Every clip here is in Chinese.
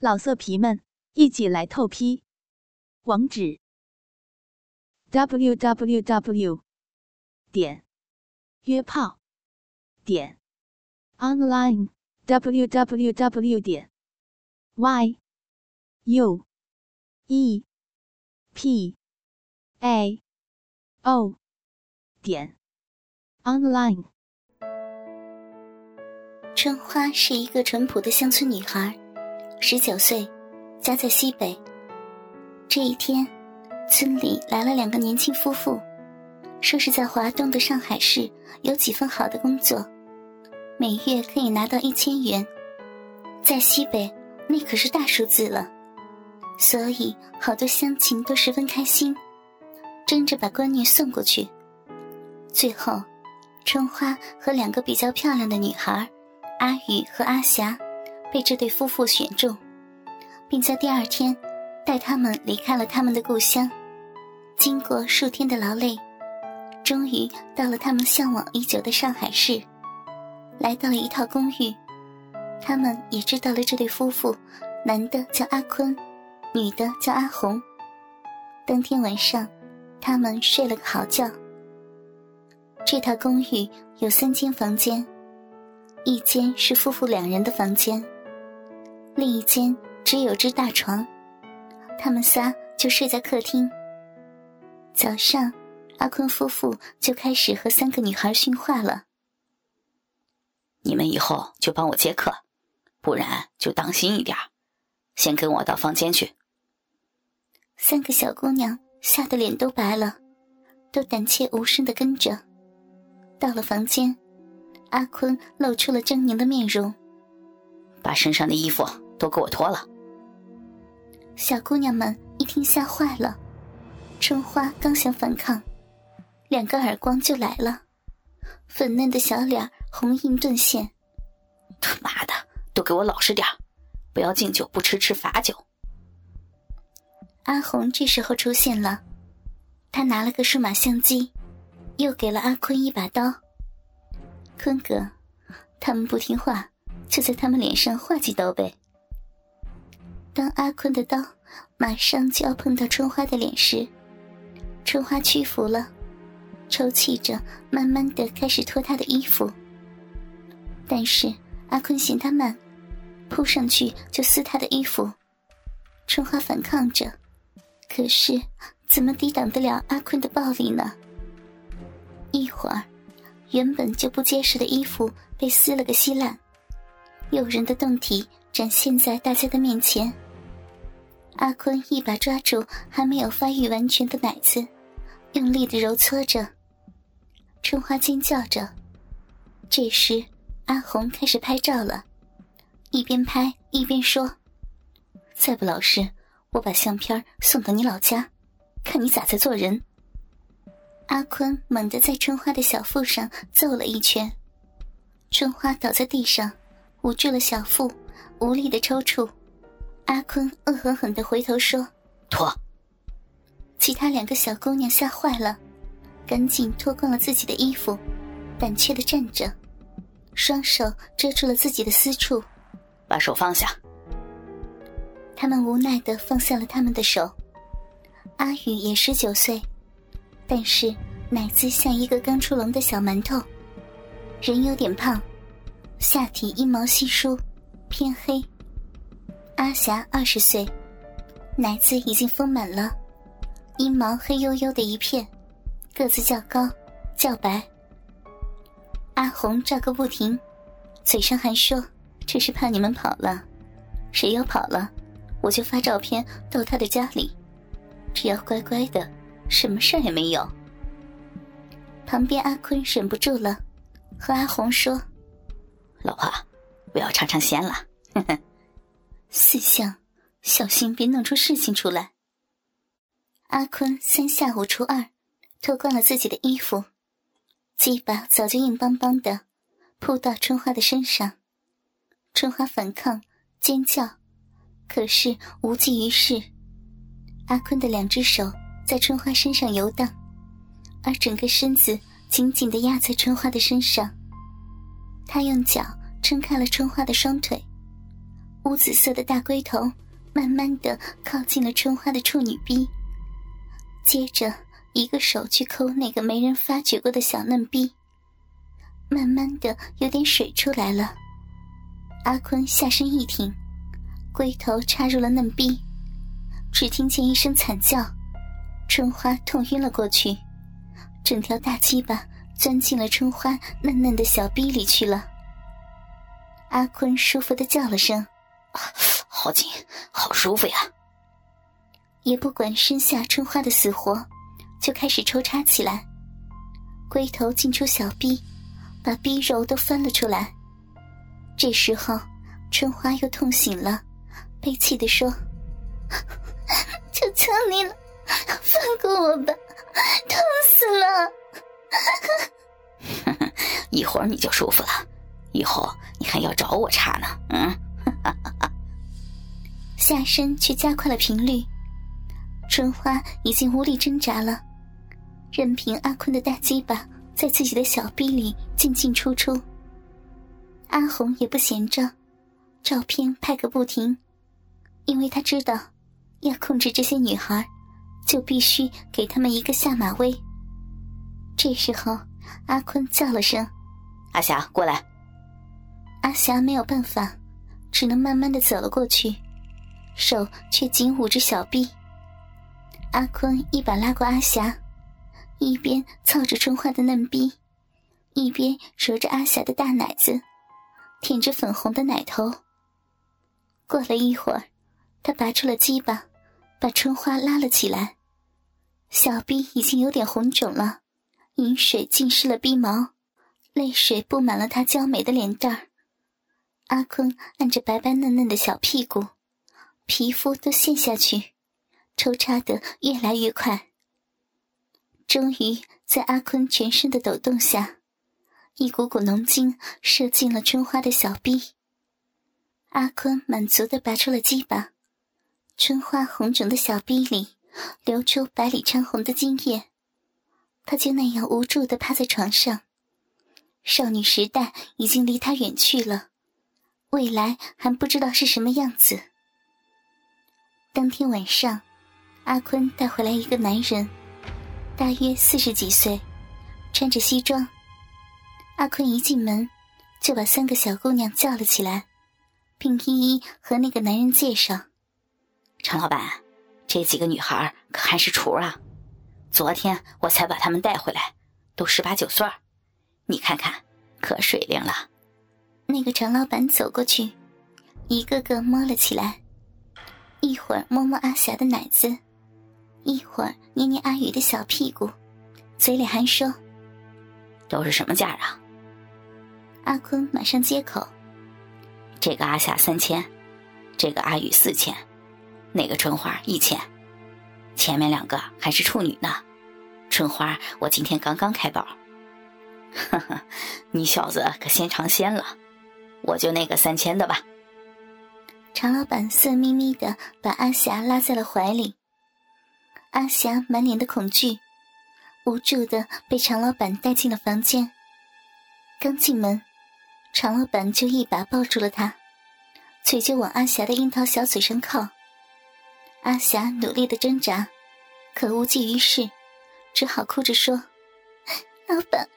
老色皮们，一起来透批！网址：w w w 点约炮点 online w w w 点 y u e p a o 点 online。春花是一个淳朴的乡村女孩。十九岁，家在西北。这一天，村里来了两个年轻夫妇，说是在华东的上海市有几份好的工作，每月可以拿到一千元。在西北，那可是大数字了，所以好多乡亲都十分开心，争着把闺女送过去。最后，春花和两个比较漂亮的女孩，阿雨和阿霞。被这对夫妇选中，并在第二天带他们离开了他们的故乡。经过数天的劳累，终于到了他们向往已久的上海市，来到了一套公寓。他们也知道了这对夫妇，男的叫阿坤，女的叫阿红。当天晚上，他们睡了个好觉。这套公寓有三间房间，一间是夫妇两人的房间。另一间只有只大床，他们仨就睡在客厅。早上，阿坤夫妇就开始和三个女孩训话了：“你们以后就帮我接客，不然就当心一点先跟我到房间去。”三个小姑娘吓得脸都白了，都胆怯无声的跟着。到了房间，阿坤露出了狰狞的面容，把身上的衣服。都给我脱了！小姑娘们一听吓坏了，春花刚想反抗，两个耳光就来了，粉嫩的小脸红印顿现。他妈的，都给我老实点不要敬酒不吃吃罚酒。阿红这时候出现了，他拿了个数码相机，又给了阿坤一把刀。坤哥，他们不听话，就在他们脸上划几刀呗。当阿坤的刀马上就要碰到春花的脸时，春花屈服了，抽泣着，慢慢的开始脱她的衣服。但是阿坤嫌她慢，扑上去就撕她的衣服。春花反抗着，可是怎么抵挡得了阿坤的暴力呢？一会儿，原本就不结实的衣服被撕了个稀烂，诱人的胴体展现在大家的面前。阿坤一把抓住还没有发育完全的奶子，用力的揉搓着。春花尖叫着。这时，阿红开始拍照了，一边拍一边说：“再不老实，我把相片送到你老家，看你咋在做人。”阿坤猛地在春花的小腹上揍了一拳，春花倒在地上，捂住了小腹，无力的抽搐。阿坤恶狠狠的回头说：“脱！”其他两个小姑娘吓坏了，赶紧脱光了自己的衣服，胆怯的站着，双手遮住了自己的私处。把手放下。他们无奈的放下了他们的手。阿宇也十九岁，但是奶子像一个刚出笼的小馒头，人有点胖，下体阴毛稀疏，偏黑。阿霞二十岁，奶子已经丰满了，阴毛黑黝黝的一片，个子较高，较白。阿红照个不停，嘴上还说：“这是怕你们跑了，谁要跑了，我就发照片到他的家里，只要乖乖的，什么事也没有。”旁边阿坤忍不住了，和阿红说：“老婆，不要尝尝鲜了。”呵呵。四相，小心别弄出事情出来。阿坤三下五除二，脱光了自己的衣服，鸡巴早就硬邦邦的，扑到春花的身上。春花反抗尖叫，可是无济于事。阿坤的两只手在春花身上游荡，而整个身子紧紧的压在春花的身上。他用脚撑开了春花的双腿。乌紫色的大龟头慢慢的靠近了春花的处女逼，接着一个手去抠那个没人发觉过的小嫩逼，慢慢的有点水出来了。阿坤下身一挺，龟头插入了嫩逼，只听见一声惨叫，春花痛晕了过去，整条大鸡巴钻进了春花嫩嫩的小逼里去了。阿坤舒服的叫了声：“好紧，好舒服呀！”也不管身下春花的死活，就开始抽插起来。龟头进出小逼，把逼肉都翻了出来。这时候，春花又痛醒了，悲泣的说：“求求你了，放过我吧，痛死了！” 一会儿你就舒服了。以后你还要找我茬呢？嗯，下身却加快了频率，春花已经无力挣扎了，任凭阿坤的大鸡巴在自己的小臂里进进出出。阿红也不闲着，照片拍个不停，因为他知道，要控制这些女孩，就必须给他们一个下马威。这时候，阿坤叫了声：“阿霞，过来。”阿霞没有办法，只能慢慢的走了过去，手却紧捂着小臂。阿坤一把拉过阿霞，一边操着春花的嫩逼，一边揉着阿霞的大奶子，舔着粉红的奶头。过了一会儿，他拔出了鸡巴，把春花拉了起来，小臂已经有点红肿了，饮水浸湿了鼻毛，泪水布满了他娇美的脸蛋。阿坤按着白白嫩嫩的小屁股，皮肤都陷下去，抽插得越来越快。终于在阿坤全身的抖动下，一股股浓精射进了春花的小臂。阿坤满足地拔出了鸡巴，春花红肿的小臂里流出百里长红的精液，她就那样无助地趴在床上。少女时代已经离她远去了。未来还不知道是什么样子。当天晚上，阿坤带回来一个男人，大约四十几岁，穿着西装。阿坤一进门，就把三个小姑娘叫了起来，并一一和那个男人介绍：“陈老板，这几个女孩可还是雏啊！昨天我才把他们带回来，都十八九岁你看看，可水灵了。”那个陈老板走过去，一个个摸了起来，一会儿摸摸阿霞的奶子，一会儿捏捏阿宇的小屁股，嘴里还说：“都是什么价啊？”阿坤马上接口：“这个阿霞三千，这个阿宇四千，那个春花一千，前面两个还是处女呢。春花我今天刚刚开包。哈哈，你小子可先尝鲜了。”我就那个三千的吧。常老板色眯眯的把阿霞拉在了怀里，阿霞满脸的恐惧，无助的被常老板带进了房间。刚进门，常老板就一把抱住了她，嘴就往阿霞的樱桃小嘴上靠。阿霞努力的挣扎，可无济于事，只好哭着说：“老板，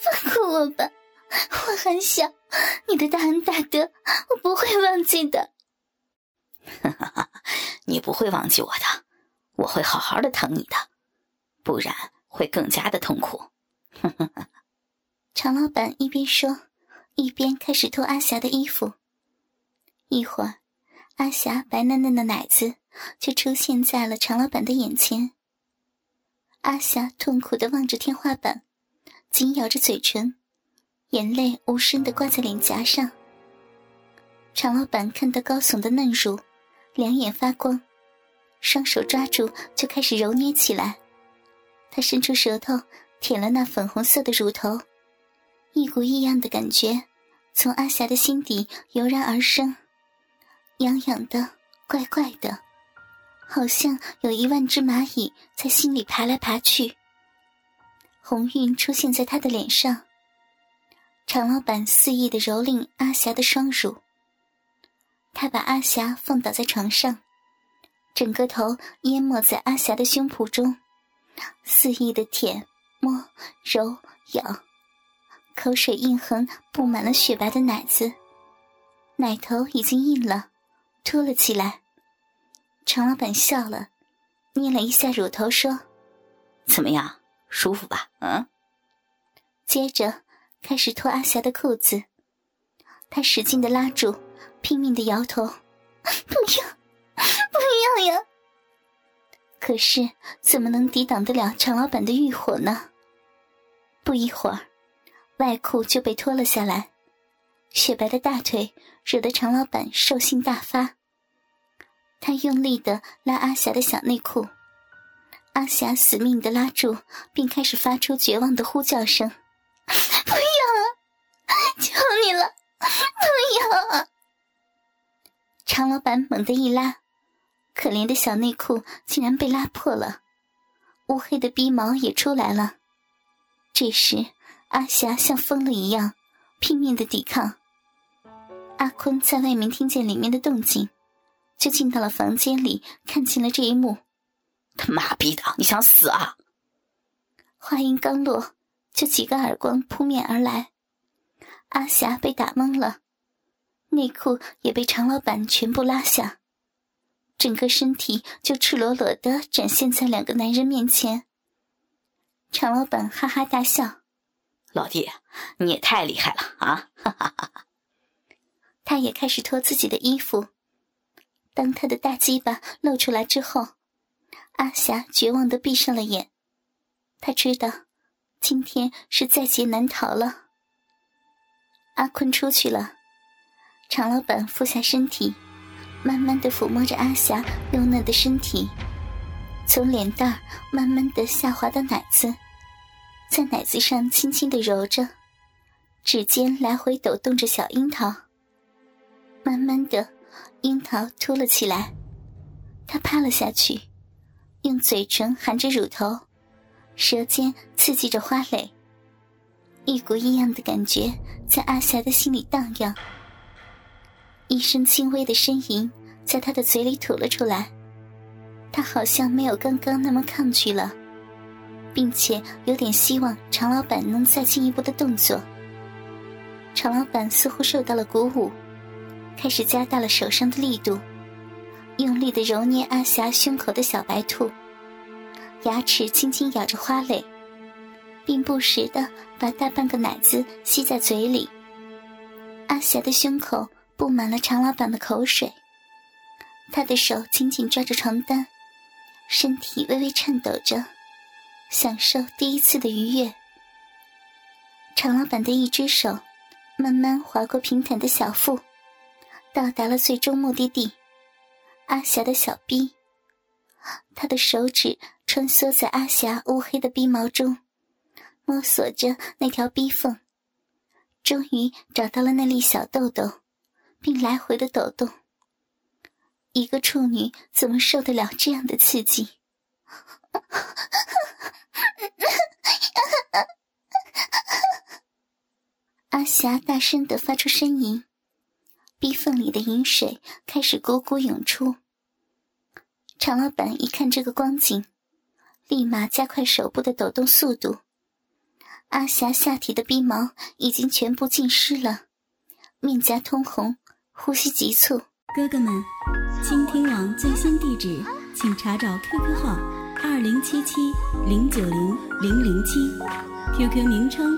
放过我吧。”我很小，你的大恩大德我不会忘记的。哈哈哈，你不会忘记我的，我会好好的疼你的，不然会更加的痛苦。常老板一边说，一边开始脱阿霞的衣服。一会儿，阿霞白嫩嫩的奶子就出现在了常老板的眼前。阿霞痛苦的望着天花板，紧咬着嘴唇。眼泪无声的挂在脸颊上。常老板看到高耸的嫩乳，两眼发光，双手抓住就开始揉捏起来。他伸出舌头舔了那粉红色的乳头，一股异样的感觉从阿霞的心底油然而生，痒痒的，怪怪的，好像有一万只蚂蚁在心里爬来爬去。红晕出现在他的脸上。常老板肆意的蹂躏阿霞的双乳，他把阿霞放倒在床上，整个头淹没在阿霞的胸脯中，肆意的舔、摸、揉、咬，口水印痕布满了雪白的奶子，奶头已经硬了，凸了起来。常老板笑了，捏了一下乳头，说：“怎么样，舒服吧？”嗯。接着开始脱阿霞的裤子，他使劲的拉住。拼命的摇头，不要，不要呀！可是怎么能抵挡得了常老板的欲火呢？不一会儿，外裤就被脱了下来，雪白的大腿惹得常老板兽性大发。他用力的拉阿霞的小内裤，阿霞死命的拉住，并开始发出绝望的呼叫声：“不要啊！求你了，不要啊！”常老板猛地一拉，可怜的小内裤竟然被拉破了，乌黑的逼毛也出来了。这时，阿霞像疯了一样，拼命的抵抗。阿坤在外面听见里面的动静，就进到了房间里，看清了这一幕。他妈逼的，你想死啊！话音刚落，就几个耳光扑面而来，阿霞被打懵了。内裤也被常老板全部拉下，整个身体就赤裸裸的展现在两个男人面前。常老板哈哈大笑：“老弟，你也太厉害了啊！”哈哈哈哈他也开始脱自己的衣服。当他的大鸡巴露出来之后，阿霞绝望的闭上了眼。他知道，今天是在劫难逃了。阿坤出去了。常老板俯下身体，慢慢的抚摸着阿霞幼嫩的身体，从脸蛋慢慢的下滑到奶子，在奶子上轻轻的揉着，指尖来回抖动着小樱桃。慢慢的，樱桃凸了起来，他趴了下去，用嘴唇含着乳头，舌尖刺激着花蕾，一股异样的感觉在阿霞的心里荡漾。一声轻微的呻吟在他的嘴里吐了出来，他好像没有刚刚那么抗拒了，并且有点希望常老板能再进一步的动作。常老板似乎受到了鼓舞，开始加大了手上的力度，用力的揉捏阿霞胸口的小白兔，牙齿轻轻咬着花蕾，并不时的把大半个奶子吸在嘴里。阿霞的胸口。布满了常老板的口水，他的手紧紧抓着床单，身体微微颤抖着，享受第一次的愉悦。常老板的一只手慢慢划过平坦的小腹，到达了最终目的地——阿霞的小臂。他的手指穿梭在阿霞乌黑的逼毛中，摸索着那条逼缝，终于找到了那粒小豆豆。并来回的抖动。一个处女怎么受得了这样的刺激？阿霞大声的发出呻吟，逼缝里的饮水开始汩汩涌出。常老板一看这个光景，立马加快手部的抖动速度。阿霞下体的逼毛已经全部浸湿了，面颊通红。呼吸急促，哥哥们，倾听网最新地址，请查找 QQ 号二零七七零九零零零七，QQ 名称